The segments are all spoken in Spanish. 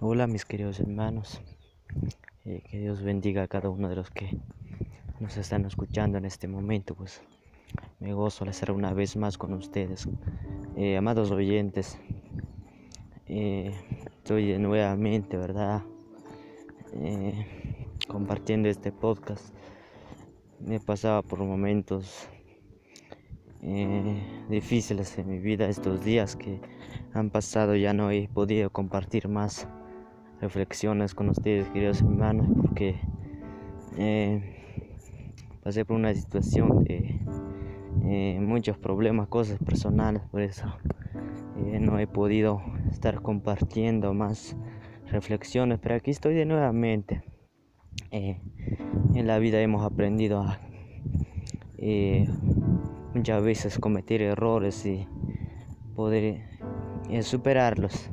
Hola mis queridos hermanos, eh, que Dios bendiga a cada uno de los que nos están escuchando en este momento, pues me gozo de estar una vez más con ustedes, eh, amados oyentes, eh, estoy nuevamente, ¿verdad? compartiendo este podcast, me pasaba por momentos difíciles en mi vida estos días que han pasado ya no he podido compartir más reflexiones con ustedes, queridos hermanos, porque eh, pasé por una situación de eh, muchos problemas, cosas personales, por eso eh, no he podido estar compartiendo más reflexiones, pero aquí estoy de nuevamente. en la vida hemos aprendido a muchas veces cometer errores y poder superarlos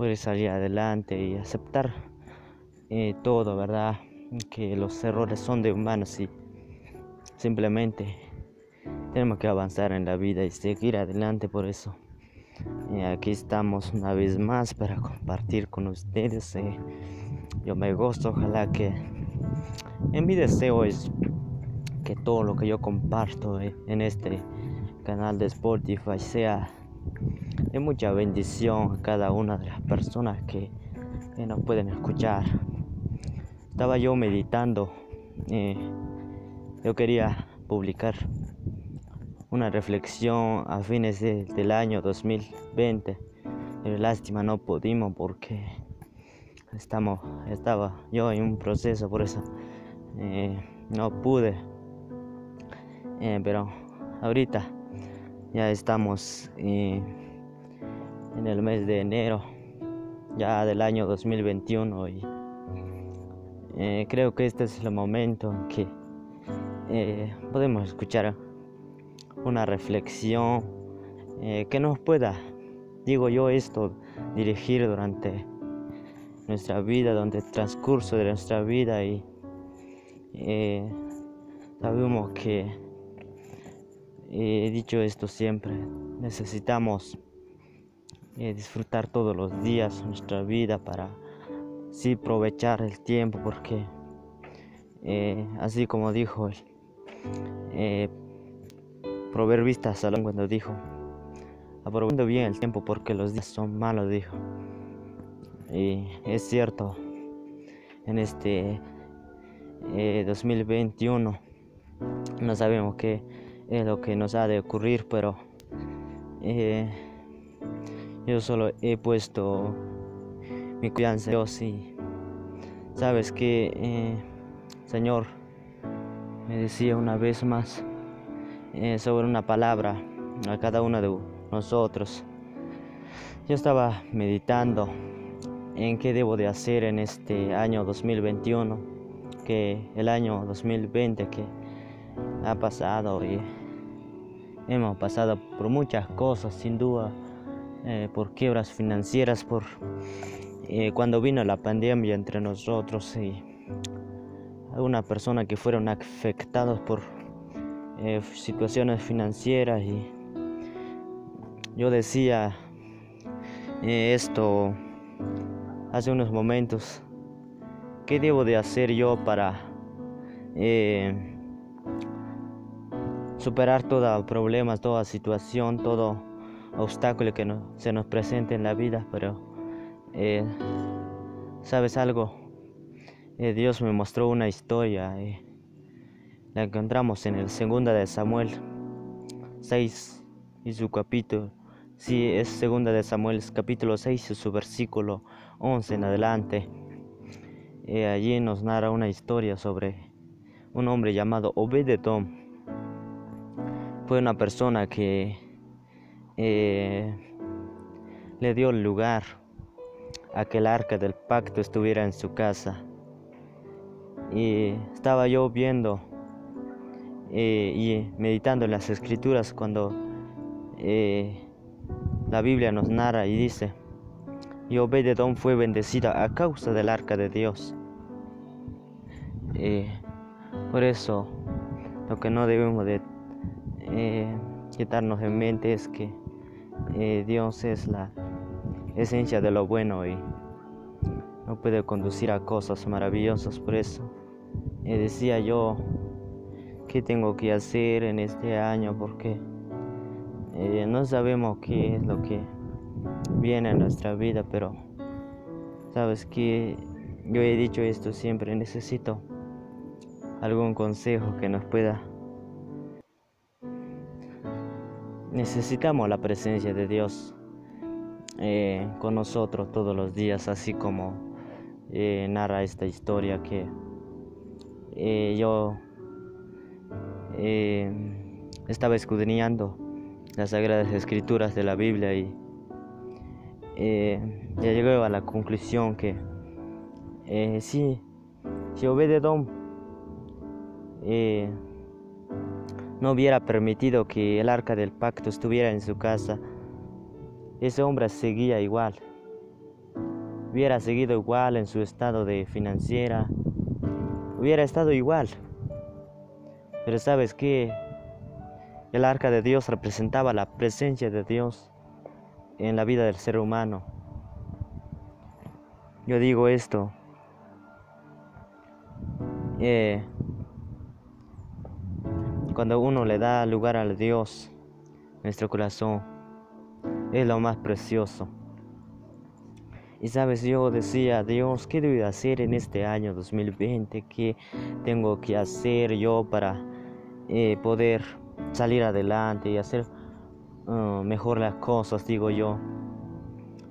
poder salir adelante y aceptar eh, todo, ¿verdad? Que los errores son de humanos y simplemente tenemos que avanzar en la vida y seguir adelante por eso. Eh, aquí estamos una vez más para compartir con ustedes. Eh. yo me gozo, ojalá que en mi deseo es que todo lo que yo comparto en este canal de Spotify sea de mucha bendición a cada una de las personas que, nos pueden escuchar. Estaba yo meditando, eh, yo quería publicar una reflexión a fines del año 2020, pero lástima no pudimos porque estaba yo en un proceso, por eso eh, no pude. Eh, pero ahorita ya estamos en el mes de enero ya del año 2021 y eh, creo que este es el momento en que eh, podemos escuchar una reflexión eh, que nos pueda, digo yo esto, dirigir durante nuestra vida, durante el transcurso de nuestra vida y sabemos que he dicho esto siempre, necesitamos eh, disfrutar todos los días nuestra vida para sí aprovechar el tiempo porque eh, así como dijo el eh, proverbista Salón cuando dijo aprovechando bien el tiempo porque los días son malos dijo. Y es cierto en este 2021 no sabemos qué es lo que nos ha de ocurrir pero yo solo he puesto mi confianza en Dios y sabes que, eh, Señor, me decía una vez más eh, sobre una palabra a cada uno de nosotros. Yo estaba meditando en qué debo de hacer en este año 2021, que el año 2020 que ha pasado y hemos pasado por muchas cosas sin duda eh, por quiebras financieras, por eh, cuando vino la pandemia entre nosotros y algunas personas que fueron afectados por eh, situaciones financieras y yo decía esto hace unos momentos qué debo de hacer yo para superar todo problemas toda situación todo obstáculo que no, se nos presente en la vida, pero eh, sabes algo, eh, Dios me mostró una historia, eh, la encontramos en el segunda de Samuel 6 y su capítulo, sí es segunda de Samuel capítulo 6 y su versículo 11 en adelante. allí nos narra una historia sobre un hombre llamado Obededom. Fue una persona que eh, le dio lugar a que el arca del pacto estuviera en su casa. Y estaba yo viendo eh, y meditando en las escrituras cuando eh, la Biblia nos narra y dice, y Obededón fue bendecida a causa del arca de Dios. por eso, lo que no debemos de quitarnos en mente es que eh, Dios es la esencia de lo bueno y no puede conducir a cosas maravillosas. Por eso eh, decía yo, ¿qué tengo que hacer en este año? Porque eh, no sabemos qué es lo que viene a nuestra vida, pero sabes que yo he dicho esto siempre, necesito algún consejo que nos pueda necesitamos la presencia de Dios eh, con nosotros todos los días, así como eh, narra esta historia que eh, yo estaba escudriñando las sagradas escrituras de la Biblia y ya llegué a la conclusión que sí, si Obededón no hubiera permitido que el arca del pacto estuviera en su casa, ese hombre seguía igual. Hubiera seguido igual en su estado de financiera. Hubiera estado igual. Pero sabes que el arca de Dios representaba la presencia de Dios en la vida del ser humano. Yo digo esto. Eh, cuando uno le da lugar al Dios, nuestro corazón es lo más precioso. Y sabes, yo decía, Dios, ¿qué debo hacer en este año 2020? ¿Qué tengo que hacer yo para eh, poder salir adelante y hacer uh, mejor las cosas, digo yo?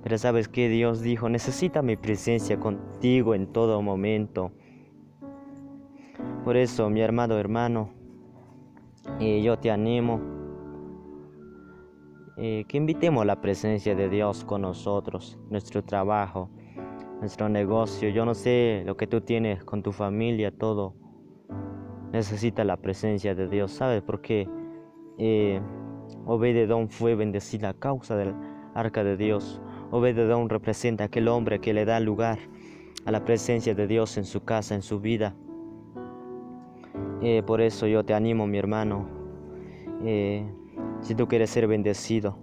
Pero sabes que Dios dijo, necesita mi presencia contigo en todo momento. Por eso, mi hermano, hermano, y yo te animo eh, que invitemos la presencia de Dios con nosotros, nuestro trabajo, nuestro negocio. Yo no sé lo que tú tienes con tu familia, todo necesita la presencia de Dios. ¿Sabes por qué? Eh, Obededón fue bendecida a causa del arca de Dios. Obededón representa aquel hombre que le da lugar a la presencia de Dios en su casa, en su vida. Eh, por eso yo te animo, mi hermano. Eh, si tú quieres ser bendecido,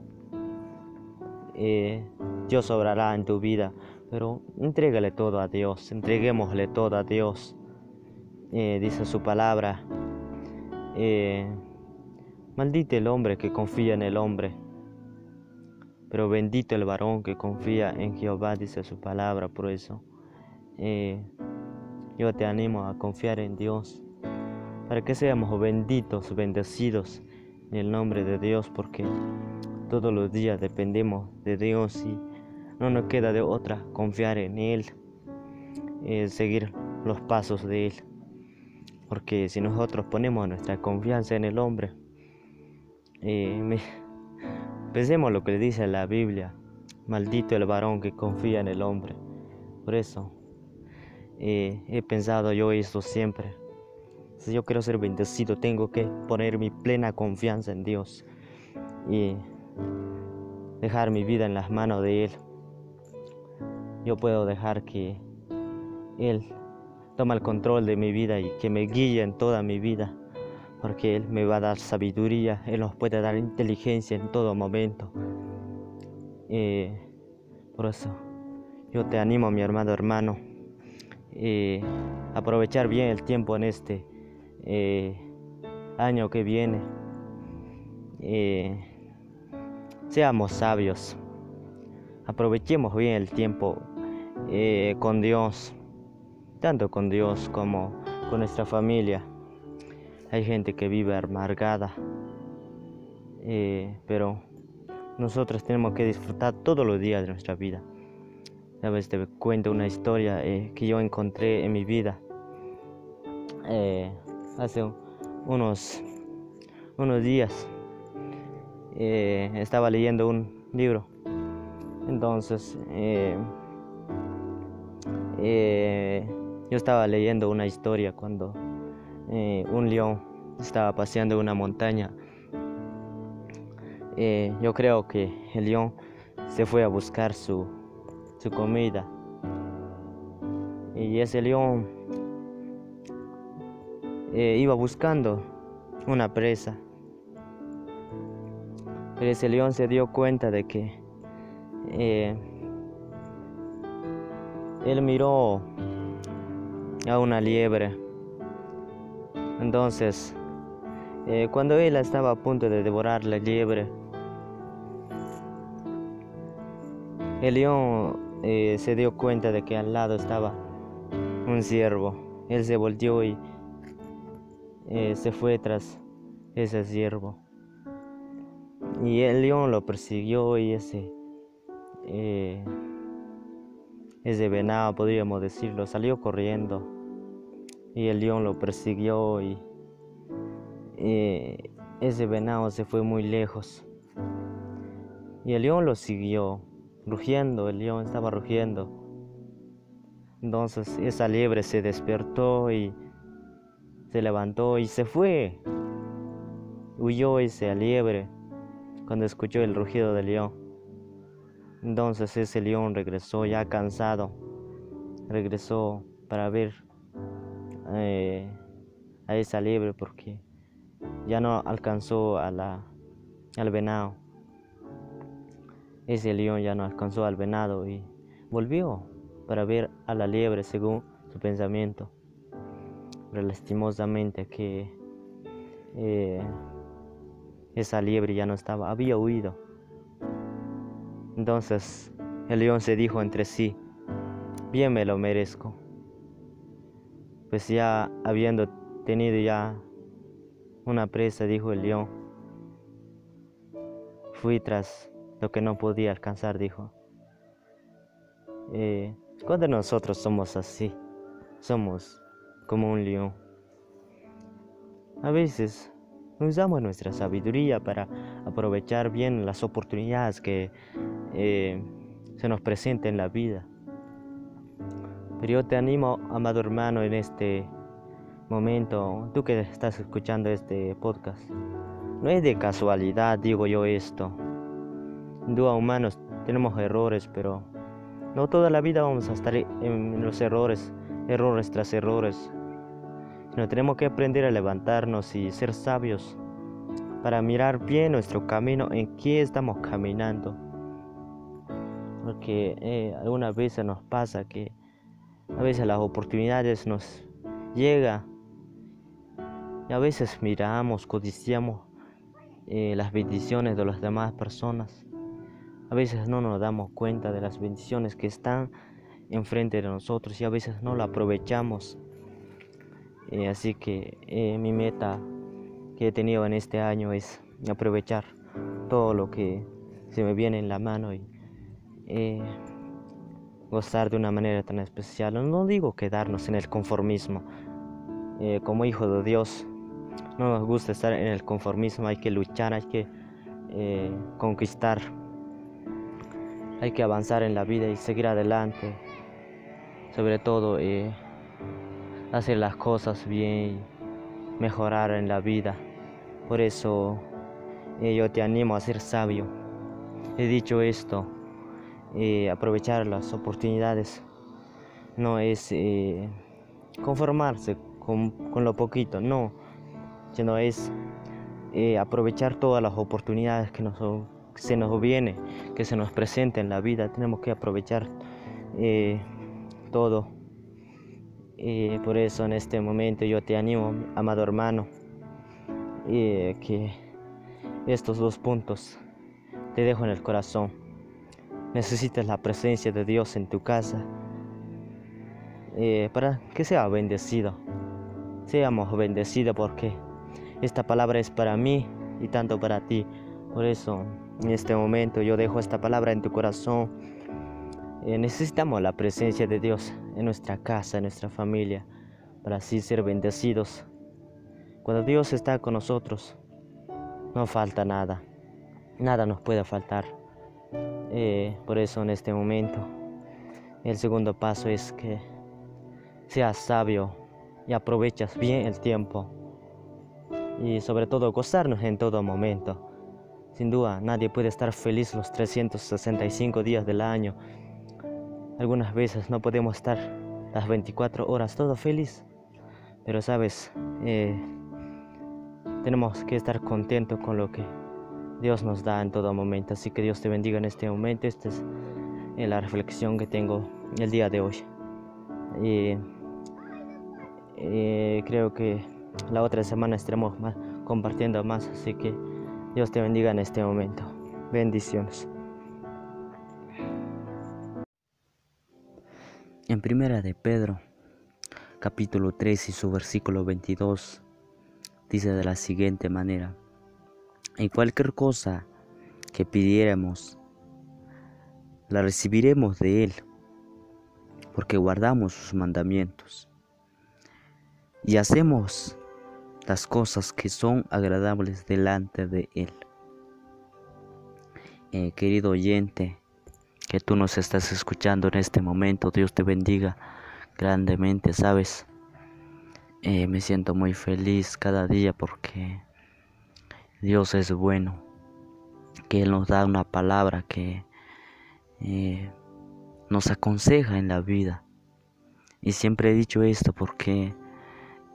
eh, Dios obrará en tu vida. Pero entrégale todo a Dios, entreguémosle todo a Dios. dice su palabra. maldito el hombre que confía en el hombre. Pero bendito el varón que confía en Jehová, dice su palabra. Por eso yo te animo a confiar en Dios para que seamos benditos, bendecidos en el nombre de Dios, porque todos los días dependemos de Dios y no nos queda de otra confiar en Él, eh, seguir los pasos de Él. Porque si nosotros ponemos nuestra confianza en el hombre, eh, pensemos lo que le dice la Biblia, maldito el varón que confía en el hombre. Por eso eh, he pensado yo esto siempre si yo quiero ser bendecido, tengo que poner mi plena confianza en Dios y dejar mi vida en las manos de Él. Yo puedo dejar que Él tome el control de mi vida y que me guíe en toda mi vida, porque Él me va a dar sabiduría, Él nos puede dar inteligencia en todo momento. por eso yo te animo, mi hermano hermano, a aprovechar bien el tiempo en este eh, año que viene. Eh, seamos sabios, aprovechemos bien el tiempo eh, con Dios, tanto con Dios como con nuestra familia. Hay gente que vive amargada, pero nosotros tenemos que disfrutar todos los días de nuestra vida. Sabes, te cuento una historia que yo encontré en mi vida hace unos, unos días eh, estaba leyendo un libro. Entonces, eh, eh, yo estaba leyendo una historia cuando un león estaba paseando una montaña. yo creo que el león se fue a buscar su, su comida. Y ese león eh, iba buscando una presa. Pero ese león se dio cuenta de que eh, él miró a una liebre. Entonces, eh, cuando él estaba a punto de devorar la liebre, el león se dio cuenta de que al lado estaba un ciervo. Él se volteó y eh, se fue tras ese ciervo. Y el león lo persiguió y ese, ese venado, podríamos decirlo, salió corriendo y el león lo persiguió y ese venado se fue muy lejos. Y el león lo siguió, rugiendo, el león estaba rugiendo. Entonces esa liebre se despertó y se levantó y se fue. Huyó esa liebre cuando escuchó el rugido del león. Entonces ese león regresó ya cansado, regresó para ver eh, a esa liebre porque ya no alcanzó al venado. Ese león ya no alcanzó al venado y volvió para ver a la liebre según su pensamiento. Lastimosamente que eh, esa liebre ya no estaba, había huido. Entonces el león se dijo entre sí, bien me lo merezco pues ya habiendo tenido ya una presa, dijo el león, fui tras lo que no podía alcanzar, dijo. Eh, cuando nosotros somos así, somos como un león. A veces usamos nuestra sabiduría para aprovechar bien las oportunidades que eh, se nos presentan en la vida. Pero yo te animo, amado hermano, en este momento, tú que estás escuchando este podcast. No es de casualidad, digo yo esto. Duda humanos tenemos errores, pero no toda la vida vamos a estar en los errores, errores tras errores. Sino tenemos que aprender a levantarnos y ser sabios para mirar bien nuestro camino, en qué estamos caminando. Porque eh, algunas veces nos pasa que a veces las oportunidades nos llegan y a veces miramos, codiciamos eh, las bendiciones de las demás personas. A veces no nos damos cuenta de las bendiciones que están enfrente de nosotros y a veces no la aprovechamos. Eh, así que eh, mi meta que he tenido en este año es aprovechar todo lo que se me viene en la mano y gozar de una manera tan especial. No digo quedarnos en el conformismo. Eh, como hijo de Dios, no nos gusta estar en el conformismo, hay que luchar, hay que eh, conquistar, hay que avanzar en la vida y seguir adelante. Sobre todo, eh, hacer las cosas bien, mejorar en la vida. Por eso yo te animo a ser sabio. He dicho esto eh, aprovechar las oportunidades, no es eh, conformarse con, lo poquito, no, sino es eh, aprovechar todas las oportunidades que, nos, se nos viene, que se nos presenta en la vida, tenemos que aprovechar todo. por eso en este momento yo te animo, amado hermano, que estos dos puntos te dejo en el corazón. Necesitas la presencia de Dios en tu casa eh, para que sea bendecido. Seamos bendecidos porque esta palabra es para mí y tanto para ti. Por eso en este momento yo dejo esta palabra en tu corazón. Eh, necesitamos la presencia de Dios en nuestra casa, en nuestra familia, para así ser bendecidos. Cuando Dios está con nosotros, no falta nada. Nada nos puede faltar. Eh, por eso en este momento el segundo paso es que seas sabio y aprovechas bien el tiempo y sobre todo gozarnos en todo momento. Sin duda, nadie puede estar feliz los 365 días del año. Algunas veces no podemos estar las 24 horas todo feliz, pero sabes, eh, tenemos que estar contentos con lo que Dios nos da en todo momento. Así que Dios te bendiga en este momento. Esta es la reflexión que tengo el día de hoy. Eh, creo que la otra semana estaremos compartiendo más. Así que Dios te bendiga en este momento. Bendiciones. En primera de Pedro, capítulo 3 y su versículo 22, dice de la siguiente manera, en cualquier cosa que pidiéramos, la recibiremos de Él, porque guardamos sus mandamientos y hacemos las cosas que son agradables delante de Él. Eh, querido oyente, que tú nos estás escuchando en este momento, Dios te bendiga grandemente, ¿sabes? Eh, me siento muy feliz cada día porque Dios es bueno, que Él nos da una palabra que eh, nos aconseja en la vida. Y siempre he dicho esto porque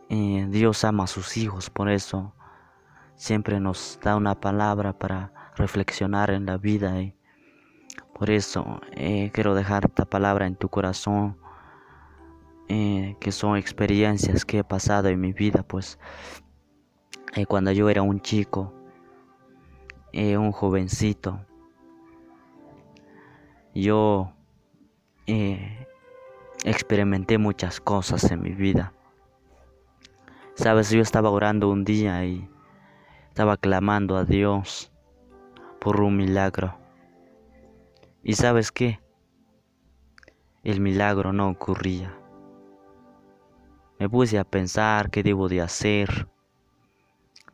eh, Dios ama a sus hijos, por eso siempre nos da una palabra para reflexionar en la vida. Por eso eh, quiero dejar esta palabra en tu corazón, eh, que son experiencias que he pasado en mi vida, pues cuando yo era un chico, un jovencito, yo experimenté muchas cosas en mi vida. Sabes, yo estaba orando un día y estaba clamando a Dios por un milagro. ¿Y sabes qué? El milagro no ocurría. Me puse a pensar qué debo de hacer.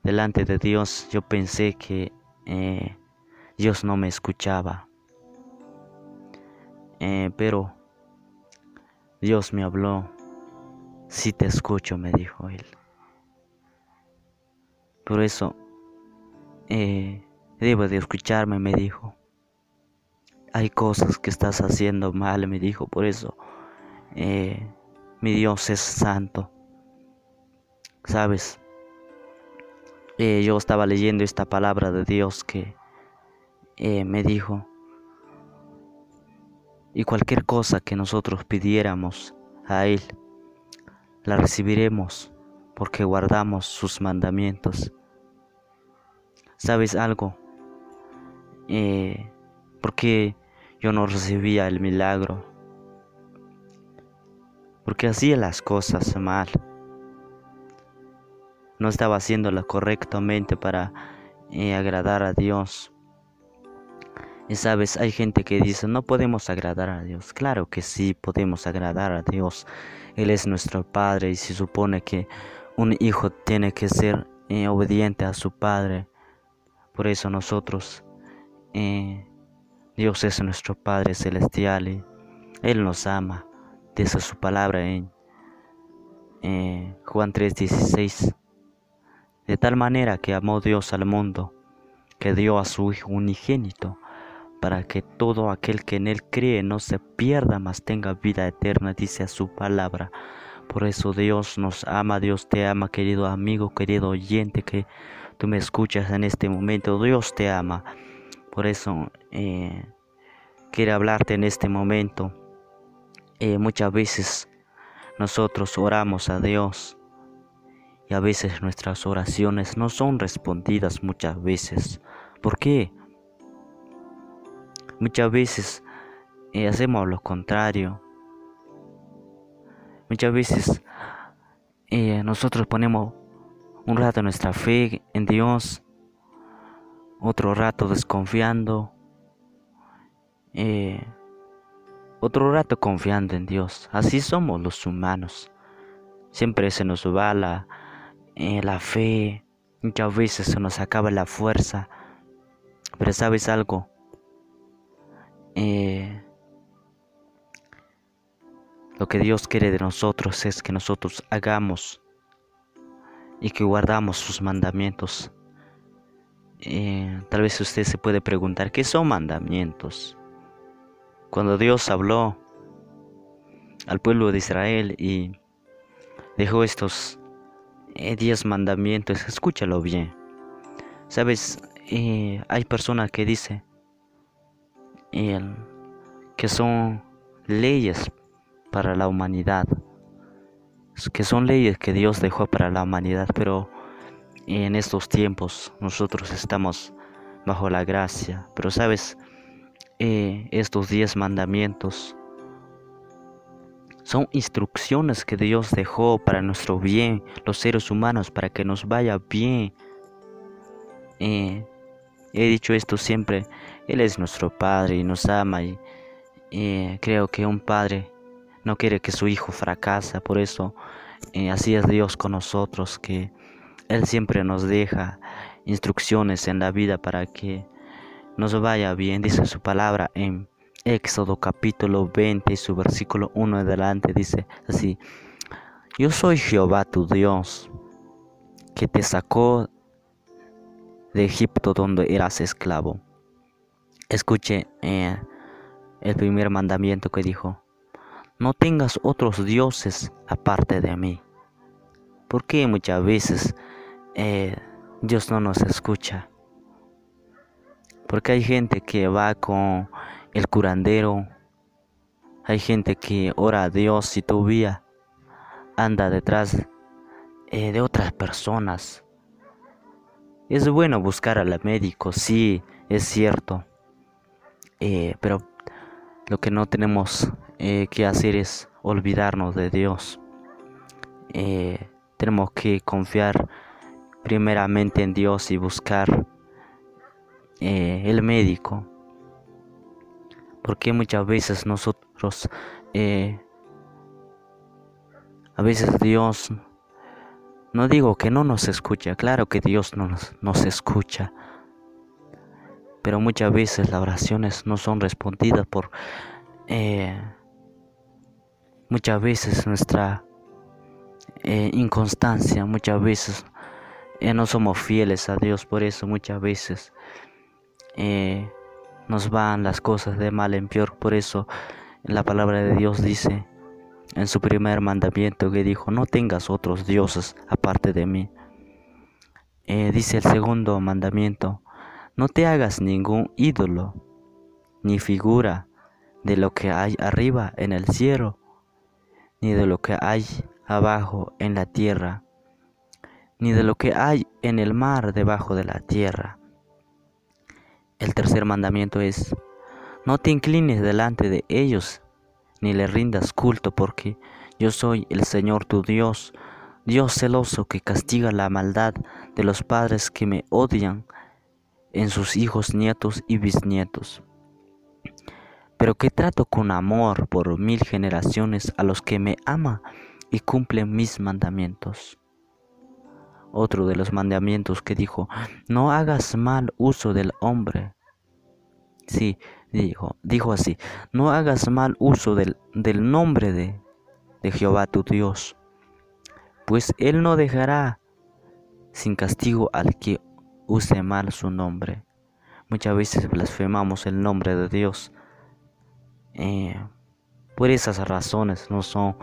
Delante de Dios yo pensé que eh, Dios no me escuchaba. Eh, pero Dios me habló. Si te escucho, me dijo él. Por eso, eh, debo de escucharme, me dijo. Hay cosas que estás haciendo mal, me dijo. Por eso, eh, mi Dios es santo. Sabes, eh, yo estaba leyendo esta palabra de Dios que me dijo. Y cualquier cosa que nosotros pidiéramos a Él, la recibiremos porque guardamos sus mandamientos. ¿Sabes algo? Eh, porque yo no recibía el milagro. Porque hacía las cosas mal. No estaba haciéndolo correctamente para eh, agradar a Dios. Y sabes, hay gente que dice, no podemos agradar a Dios. Claro que sí, podemos agradar a Dios. Él es nuestro Padre y se supone que un hijo tiene que ser eh, obediente a su padre. Por eso nosotros, eh, Dios es nuestro Padre celestial y Él nos ama. Dice su palabra en eh, Juan 3:16. De tal manera que amó Dios al mundo, que dio a su Hijo unigénito, para que todo aquel que en Él cree no se pierda, mas tenga vida eterna, dice su palabra. Por eso Dios nos ama, Dios te ama, querido amigo, querido oyente que tú me escuchas en este momento. Dios te ama. Por eso eh, quiero hablarte en este momento. Eh, muchas veces nosotros oramos a Dios y a veces nuestras oraciones no son respondidas muchas veces. ¿Por qué? Muchas veces eh, hacemos lo contrario Muchas veces nosotros ponemos un rato nuestra fe en Dios, otro rato desconfiando, eh, otro rato confiando en Dios. Así somos los humanos. Siempre se nos va la, eh, la fe, muchas veces se nos acaba la fuerza. Pero sabes algo, Lo que Dios quiere de nosotros es que nosotros hagamos y que guardamos sus mandamientos. Eh, tal vez usted se puede preguntar, ¿qué son mandamientos? Cuando Dios habló al pueblo de Israel y dejó estos eh, diez mandamientos, escúchalo bien. Sabes, eh, hay personas que dicen que son leyes para la humanidad, que son leyes que Dios dejó para la humanidad, pero en estos tiempos nosotros estamos bajo la gracia. Pero sabes, eh, estos diez mandamientos son instrucciones que Dios dejó para nuestro bien, los seres humanos, para que nos vaya bien. Eh, he dicho esto siempre, Él es nuestro Padre y nos ama y creo que un Padre no quiere que su hijo fracase, por eso eh, así es Dios con nosotros, que Él siempre nos deja instrucciones en la vida para que nos vaya bien, dice su palabra en Éxodo capítulo 20 y su versículo 1 adelante dice así, yo soy Jehová tu Dios, que te sacó de Egipto donde eras esclavo. Escuche eh, el primer mandamiento que dijo, no tengas otros dioses aparte de mí. Porque muchas veces eh, Dios no nos escucha? Porque hay gente que va con el curandero. Hay gente que ora a Dios y todavía anda detrás eh, de otras personas. Es bueno buscar al médico, sí, es cierto. Eh, pero lo que no tenemos que hacer es olvidarnos de Dios. tenemos que confiar primeramente en Dios y buscar el médico. Porque muchas veces nosotros, eh, a veces Dios, no digo que no nos escucha, claro que Dios nos, nos escucha, pero muchas veces las oraciones no son respondidas por eh, muchas veces nuestra eh, inconstancia, muchas veces no somos fieles a Dios, por eso muchas veces nos van las cosas de mal en peor. Por eso la palabra de Dios dice en su primer mandamiento que dijo, no tengas otros dioses aparte de mí. Eh, dice el segundo mandamiento, no te hagas ningún ídolo ni figura de lo que hay arriba en el cielo, ni de lo que hay abajo en la tierra, ni de lo que hay en el mar debajo de la tierra. El tercer mandamiento es, no te inclines delante de ellos, ni le rindas culto, porque yo soy el Señor tu Dios, Dios celoso que castiga la maldad de los padres que me odian en sus hijos, nietos y bisnietos, pero que trato con amor por mil generaciones a los que me ama y cumplen mis mandamientos otro de los mandamientos que dijo, no hagas mal uso del hombre. Sí, dijo, dijo así, no hagas mal uso del, del nombre de, de Jehová tu Dios, pues Él no dejará sin castigo al que use mal su nombre. Muchas veces blasfemamos el nombre de Dios. Eh, por esas razones no son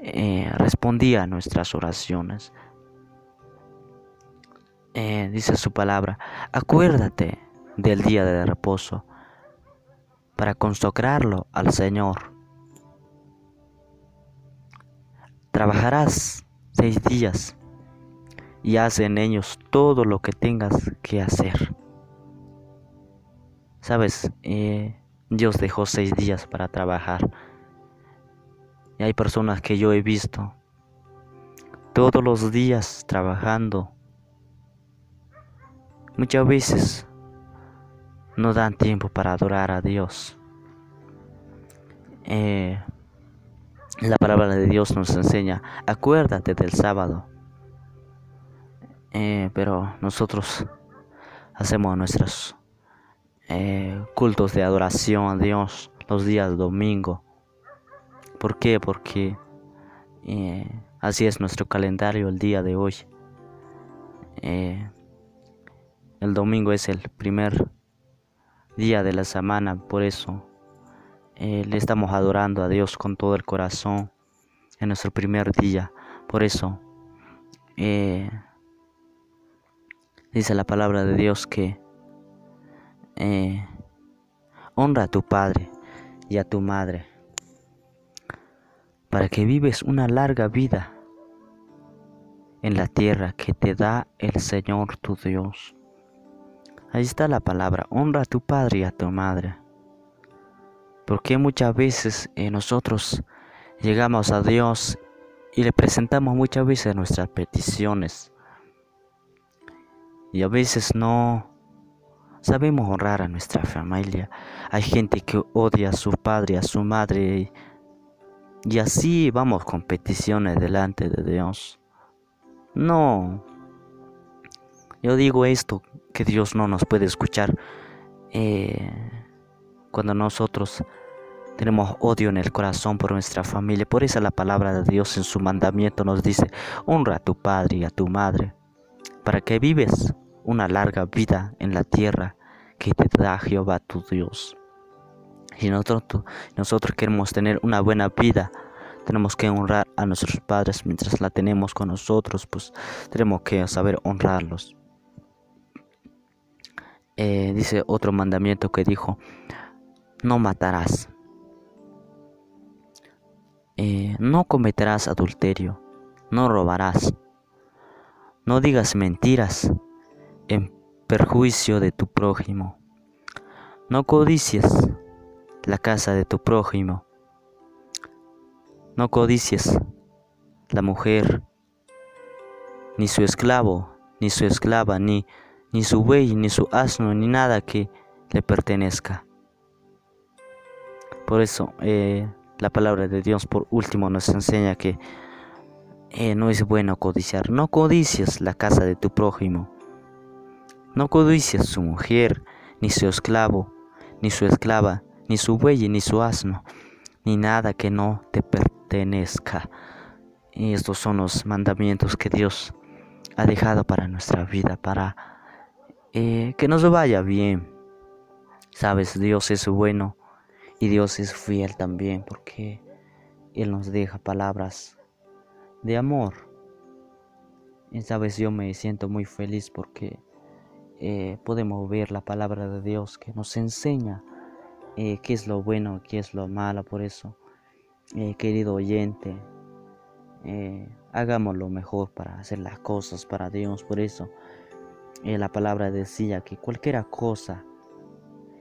eh, respondía a nuestras oraciones. Eh, dice su palabra, acuérdate del día de reposo para consagrarlo al Señor. Trabajarás seis días y haz en ellos todo lo que tengas que hacer. Sabes, eh, Dios dejó seis días para trabajar. Y hay personas que yo he visto todos los días trabajando Muchas veces no dan tiempo para adorar a Dios. Eh, la palabra de Dios nos enseña, acuérdate del sábado. Eh, pero nosotros hacemos nuestros eh, cultos de adoración a Dios los días domingo. ¿Por qué? Porque así es nuestro calendario el día de hoy. El domingo es el primer día de la semana, por eso eh, le estamos adorando a Dios con todo el corazón en nuestro primer día. Por eso eh, dice la palabra de Dios que eh, honra a tu padre y a tu madre. para que vives una larga vida en la tierra que te da el Señor tu Dios. Ahí está la palabra, honra a tu padre y a tu madre. Porque muchas veces eh, nosotros llegamos a Dios y le presentamos muchas veces nuestras peticiones. Y a veces no sabemos honrar a nuestra familia. Hay gente que odia a su padre, a su madre. Y así vamos con peticiones delante de Dios. No. Yo digo esto, que Dios no nos puede escuchar eh, cuando nosotros tenemos odio en el corazón por nuestra familia. Por eso la palabra de Dios en su mandamiento nos dice, honra a tu padre y a tu madre, para que vives una larga vida en la tierra que te da Jehová tu Dios. Y nosotros, nosotros queremos tener una buena vida, tenemos que honrar a nuestros padres mientras la tenemos con nosotros, pues tenemos que saber honrarlos. Eh, dice otro mandamiento que dijo, no matarás. Eh, no cometerás adulterio, no robarás, no digas mentiras en perjuicio de tu prójimo, no codicies la casa de tu prójimo, no codicies la mujer, ni su esclavo, ni su esclava, ni, ni su buey, ni su asno, ni nada que le pertenezca. Por eso, eh, la palabra de Dios por último nos enseña que eh, no es bueno codiciar. No codicies la casa de tu prójimo. No codicies su mujer, ni su esclavo, ni su esclava, ni su buey, ni su asno, ni nada que no te pertenezca. Y estos son los mandamientos que Dios ha dejado para nuestra vida, para eh, que nos vaya bien. Sabes, Dios es bueno y Dios es fiel también porque Él nos deja palabras de amor. Y sabes, yo me siento muy feliz porque eh, podemos ver la palabra de Dios que nos enseña eh, qué es lo bueno, qué es lo malo. Por eso, querido oyente, hagamos lo mejor para hacer las cosas para Dios. Por eso, la palabra decía que cualquier cosa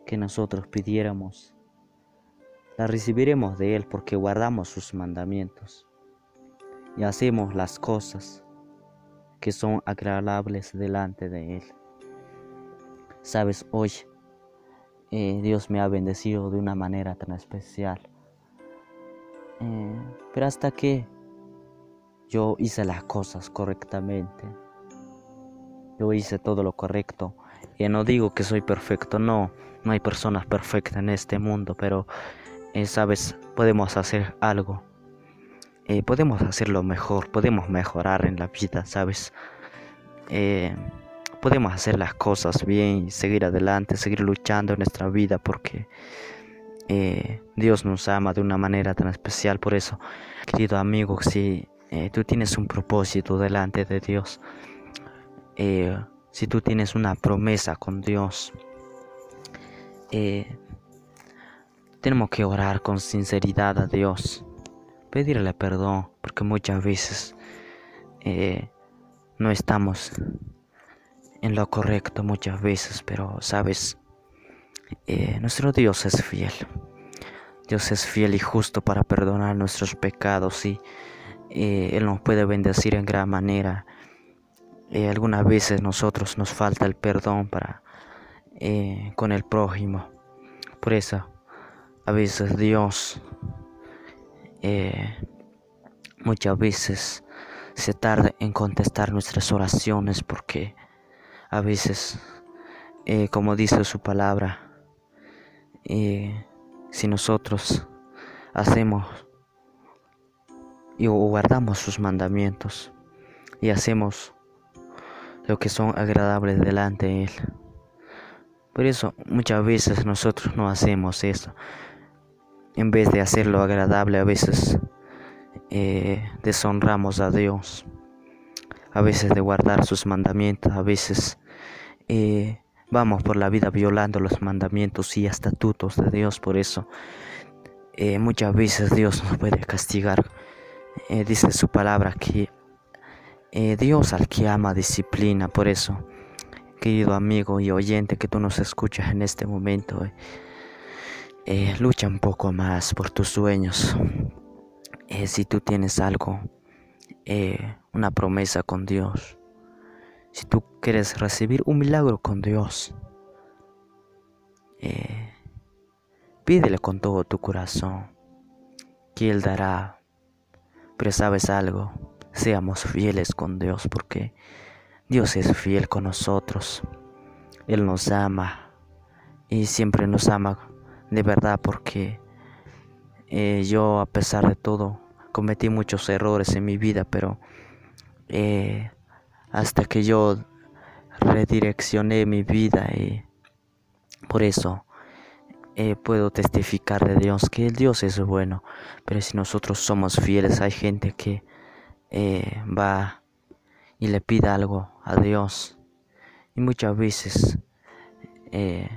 que nosotros pidiéramos, la recibiremos de Él porque guardamos sus mandamientos y hacemos las cosas que son agradables delante de Él. Sabes, hoy eh, Dios me ha bendecido de una manera tan especial. Eh, pero hasta que yo hice las cosas correctamente, yo hice todo lo correcto. Y no digo que soy perfecto, no, no hay personas perfectas en este mundo, pero eh, sabes, podemos hacer algo. Eh, podemos hacerlo mejor, podemos mejorar en la vida, sabes. Eh, podemos hacer las cosas bien, seguir adelante, seguir luchando en nuestra vida porque Dios nos ama de una manera tan especial. Por eso, querido amigo, si tú tienes un propósito delante de Dios, si tú tienes una promesa con Dios, tenemos que orar con sinceridad a Dios, pedirle perdón, porque muchas veces eh, no estamos en lo correcto, muchas veces, pero sabes, eh, nuestro Dios es fiel. Dios es fiel y justo para perdonar nuestros pecados y eh, Él nos puede bendecir en gran manera. Algunas veces nosotros nos falta el perdón para con el prójimo. Por eso a veces Dios eh, muchas veces se tarda en contestar nuestras oraciones porque a veces, eh, como dice su palabra, eh, si nosotros hacemos y guardamos sus mandamientos y hacemos lo que son agradables delante de Él. Por eso muchas veces nosotros no hacemos eso en vez de hacerlo agradable a veces eh, deshonramos a Dios, a veces de guardar sus mandamientos, a veces eh, vamos por la vida violando los mandamientos y estatutos de Dios. Por eso eh, muchas veces Dios nos puede castigar. Dice su palabra que Dios al que ama disciplina. Por eso, querido amigo y oyente que tú nos escuchas en este momento, lucha un poco más por tus sueños. si tú tienes algo, una promesa con Dios, si tú quieres recibir un milagro con Dios, eh, pídele con todo tu corazón, que Él dará. Pero sabes algo, seamos fieles con Dios, porque Dios es fiel con nosotros. Él nos ama y siempre nos ama de verdad, porque eh, yo a pesar de todo cometí muchos errores en mi vida, pero eh, hasta que yo redireccioné mi vida y por eso eh, puedo testificar de Dios que el Dios es bueno, pero si nosotros somos fieles hay gente que eh, va y le pide algo a Dios y muchas veces eh,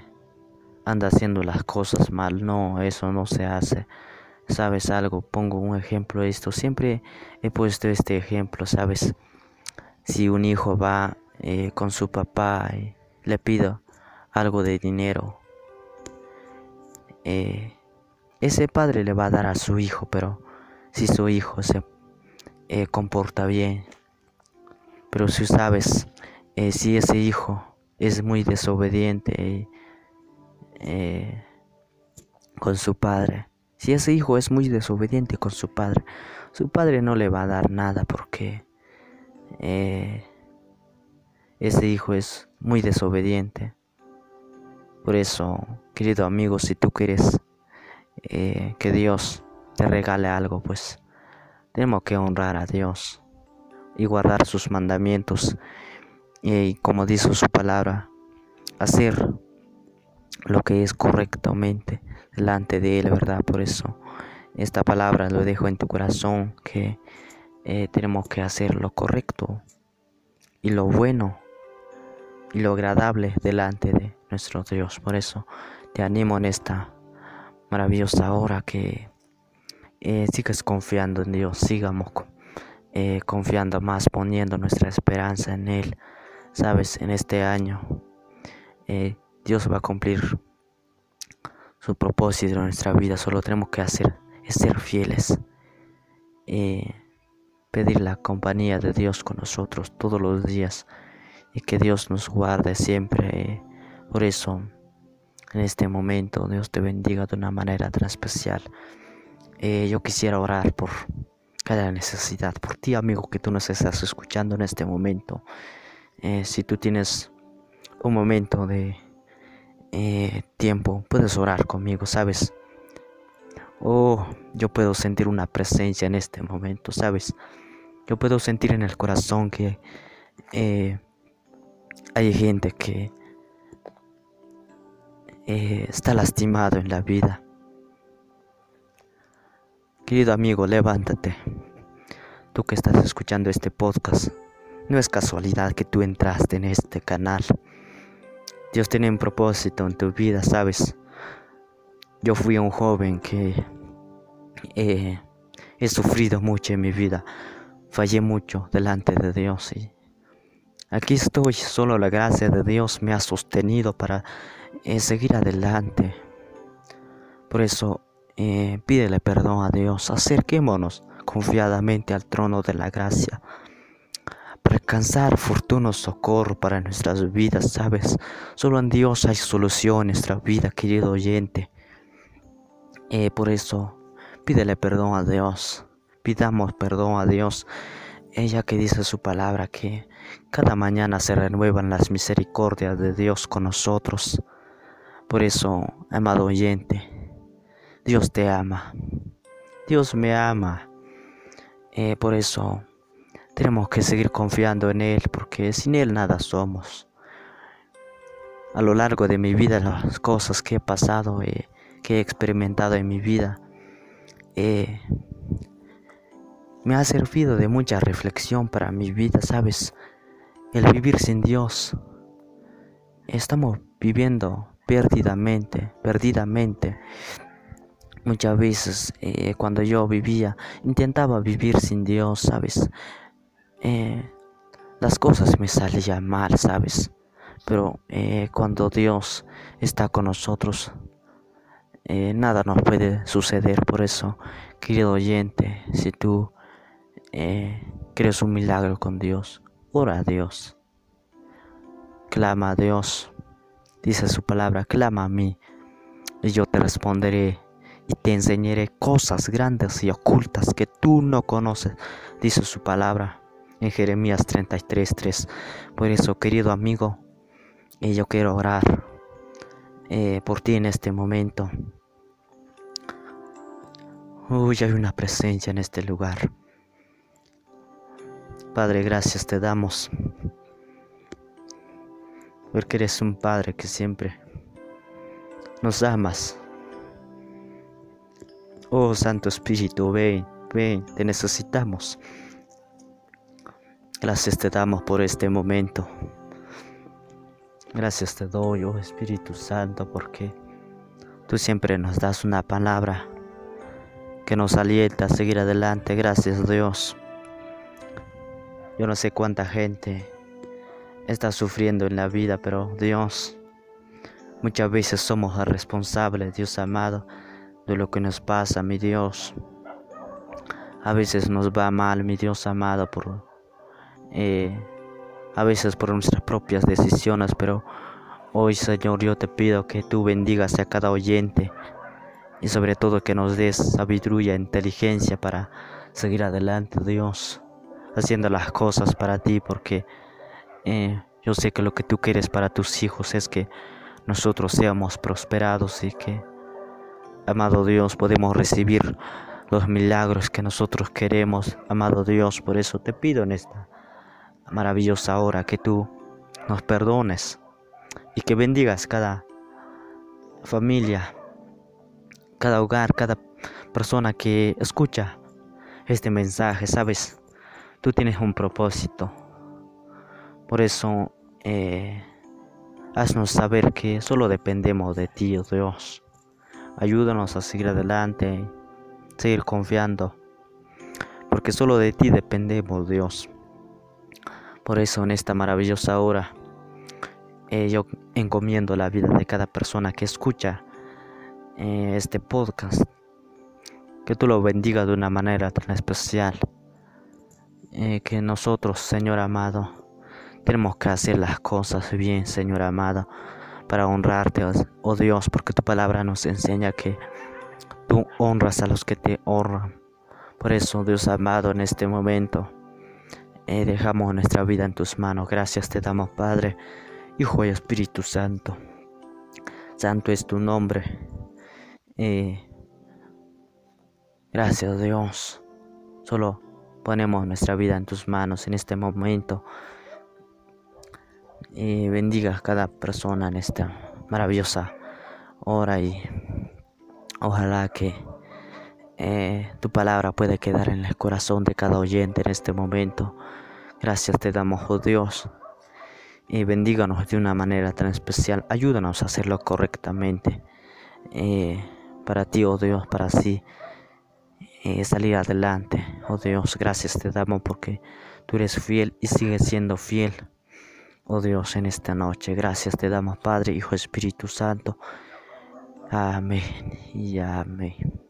anda haciendo las cosas mal, no, eso no se hace. ¿Sabes algo? Pongo un ejemplo de esto. Siempre he puesto este ejemplo, ¿sabes? Si un hijo va eh, con su papá y le pido algo de dinero, ese padre le va a dar a su hijo, pero si su hijo se eh, comporta bien, pero si sabes, si ese hijo es muy desobediente con su padre, si ese hijo es muy desobediente con su padre, su padre no le va a dar nada porque eh, ese hijo es muy desobediente. Por eso, querido amigo, si tú quieres eh, que Dios te regale algo, pues tenemos que honrar a Dios y guardar sus mandamientos y como dice su palabra, hacer lo que es correctamente delante de Él, ¿verdad? Por eso esta palabra lo dejo en tu corazón que eh, tenemos que hacer lo correcto y lo bueno y lo agradable delante de nuestro Dios. Por eso te animo en esta maravillosa hora que eh, sigas confiando en Dios, sigamos eh, confiando más, poniendo nuestra esperanza en Él. Sabes, en este año Dios va a cumplir su propósito en nuestra vida. Solo tenemos que hacer es ser fieles pedir la compañía de Dios con nosotros todos los días y que Dios nos guarde siempre. Por eso, en este momento, Dios te bendiga de una manera tan especial. Eh, yo quisiera orar por cada necesidad, por ti, amigo, que tú nos estás escuchando en este momento. Eh, si tú tienes un momento de eh, tiempo, puedes orar conmigo, ¿sabes? Oh, yo puedo sentir una presencia en este momento, ¿sabes? Yo puedo sentir en el corazón que hay gente que está lastimado en la vida. Querido amigo, levántate. Tú que estás escuchando este podcast, no es casualidad que tú entraste en este canal. Dios tiene un propósito en tu vida, ¿sabes? Yo fui un joven que eh, he sufrido mucho en mi vida. Fallé mucho delante de Dios y aquí estoy. Solo la gracia de Dios me ha sostenido para eh, seguir adelante. Por eso eh, pídele perdón a Dios. Acerquémonos confiadamente al trono de la gracia para alcanzar fortuno socorro para nuestras vidas, ¿sabes? Solo en Dios hay solución en nuestra vida, querido oyente. Eh, por eso, pídele perdón a Dios. Pidamos perdón a Dios, ella que dice su palabra que cada mañana se renuevan las misericordias de Dios con nosotros. Por eso, amado oyente, Dios te ama. Dios me ama. Eh, por eso tenemos que seguir confiando en Él, porque sin Él nada somos. A lo largo de mi vida, las cosas que he pasado, eh, que he experimentado en mi vida, eh, me ha servido de mucha reflexión para mi vida, ¿sabes? El vivir sin Dios. Estamos viviendo perdidamente, perdidamente. Muchas veces eh, cuando yo vivía, intentaba vivir sin Dios, ¿sabes? Eh, las cosas me salían mal, ¿sabes? Pero eh, cuando Dios está con nosotros, nada nos puede suceder. Por eso, querido oyente, si tú crees un milagro con Dios, ora a Dios. Clama a Dios. Dice su palabra, clama a mí y yo te responderé y te enseñaré cosas grandes y ocultas que tú no conoces, dice su palabra en Jeremías 33:3. Por eso, querido amigo, eh, yo quiero orar eh, por ti en este momento. Uy, hay una presencia en este lugar. Padre, gracias te damos. Porque eres un Padre que siempre nos amas. Oh Santo Espíritu, ven, ven, te necesitamos. Gracias te damos por este momento. Gracias te doy, oh Espíritu Santo, porque tú siempre nos das una palabra que nos alienta a seguir adelante. Gracias Dios. Yo no sé cuánta gente está sufriendo en la vida, pero Dios, muchas veces somos responsables, Dios amado, de lo que nos pasa, mi Dios. A veces nos va mal, mi Dios amado, por eh, a veces por nuestras propias decisiones, pero hoy, Señor, yo te pido que tú bendigas a cada oyente y sobre todo que nos des sabiduría, e inteligencia para seguir adelante, Dios, haciendo las cosas para ti, porque eh, yo sé que lo que tú quieres para tus hijos es que nosotros seamos prosperados y que, amado Dios, podemos recibir los milagros que nosotros queremos, amado Dios. Por eso te pido en esta maravillosa hora que tú nos perdones y que bendigas cada familia, cada hogar, cada persona que escucha este mensaje, sabes, tú tienes un propósito. Por eso, eh, haznos saber que solo dependemos de ti, oh Dios. Ayúdanos a seguir adelante, seguir confiando, porque solo de ti dependemos, Dios. Por eso en esta maravillosa hora eh, yo encomiendo la vida de cada persona que escucha eh, este podcast. Que tú lo bendiga de una manera tan especial. que nosotros, Señor amado, tenemos que hacer las cosas bien, Señor amado, para honrarte, oh, oh Dios, porque tu palabra nos enseña que tú honras a los que te honran. Por eso, Dios amado, en este momento eh, dejamos nuestra vida en tus manos. Gracias te damos, Padre, Hijo y Espíritu Santo. Santo es tu nombre. Eh, gracias, Dios. Solo ponemos nuestra vida en tus manos en este momento y bendiga a cada persona en esta maravillosa hora y ojalá que eh, tu palabra pueda quedar en el corazón de cada oyente en este momento. Gracias te damos, oh Dios, y bendíganos de una manera tan especial. Ayúdanos a hacerlo correctamente. Eh, para ti, oh Dios, para así eh, salir adelante. Oh Dios, gracias te damos porque tú eres fiel y sigues siendo fiel. Oh Dios, en esta noche, gracias te damos, Padre, Hijo, Espíritu Santo. Amén y amén.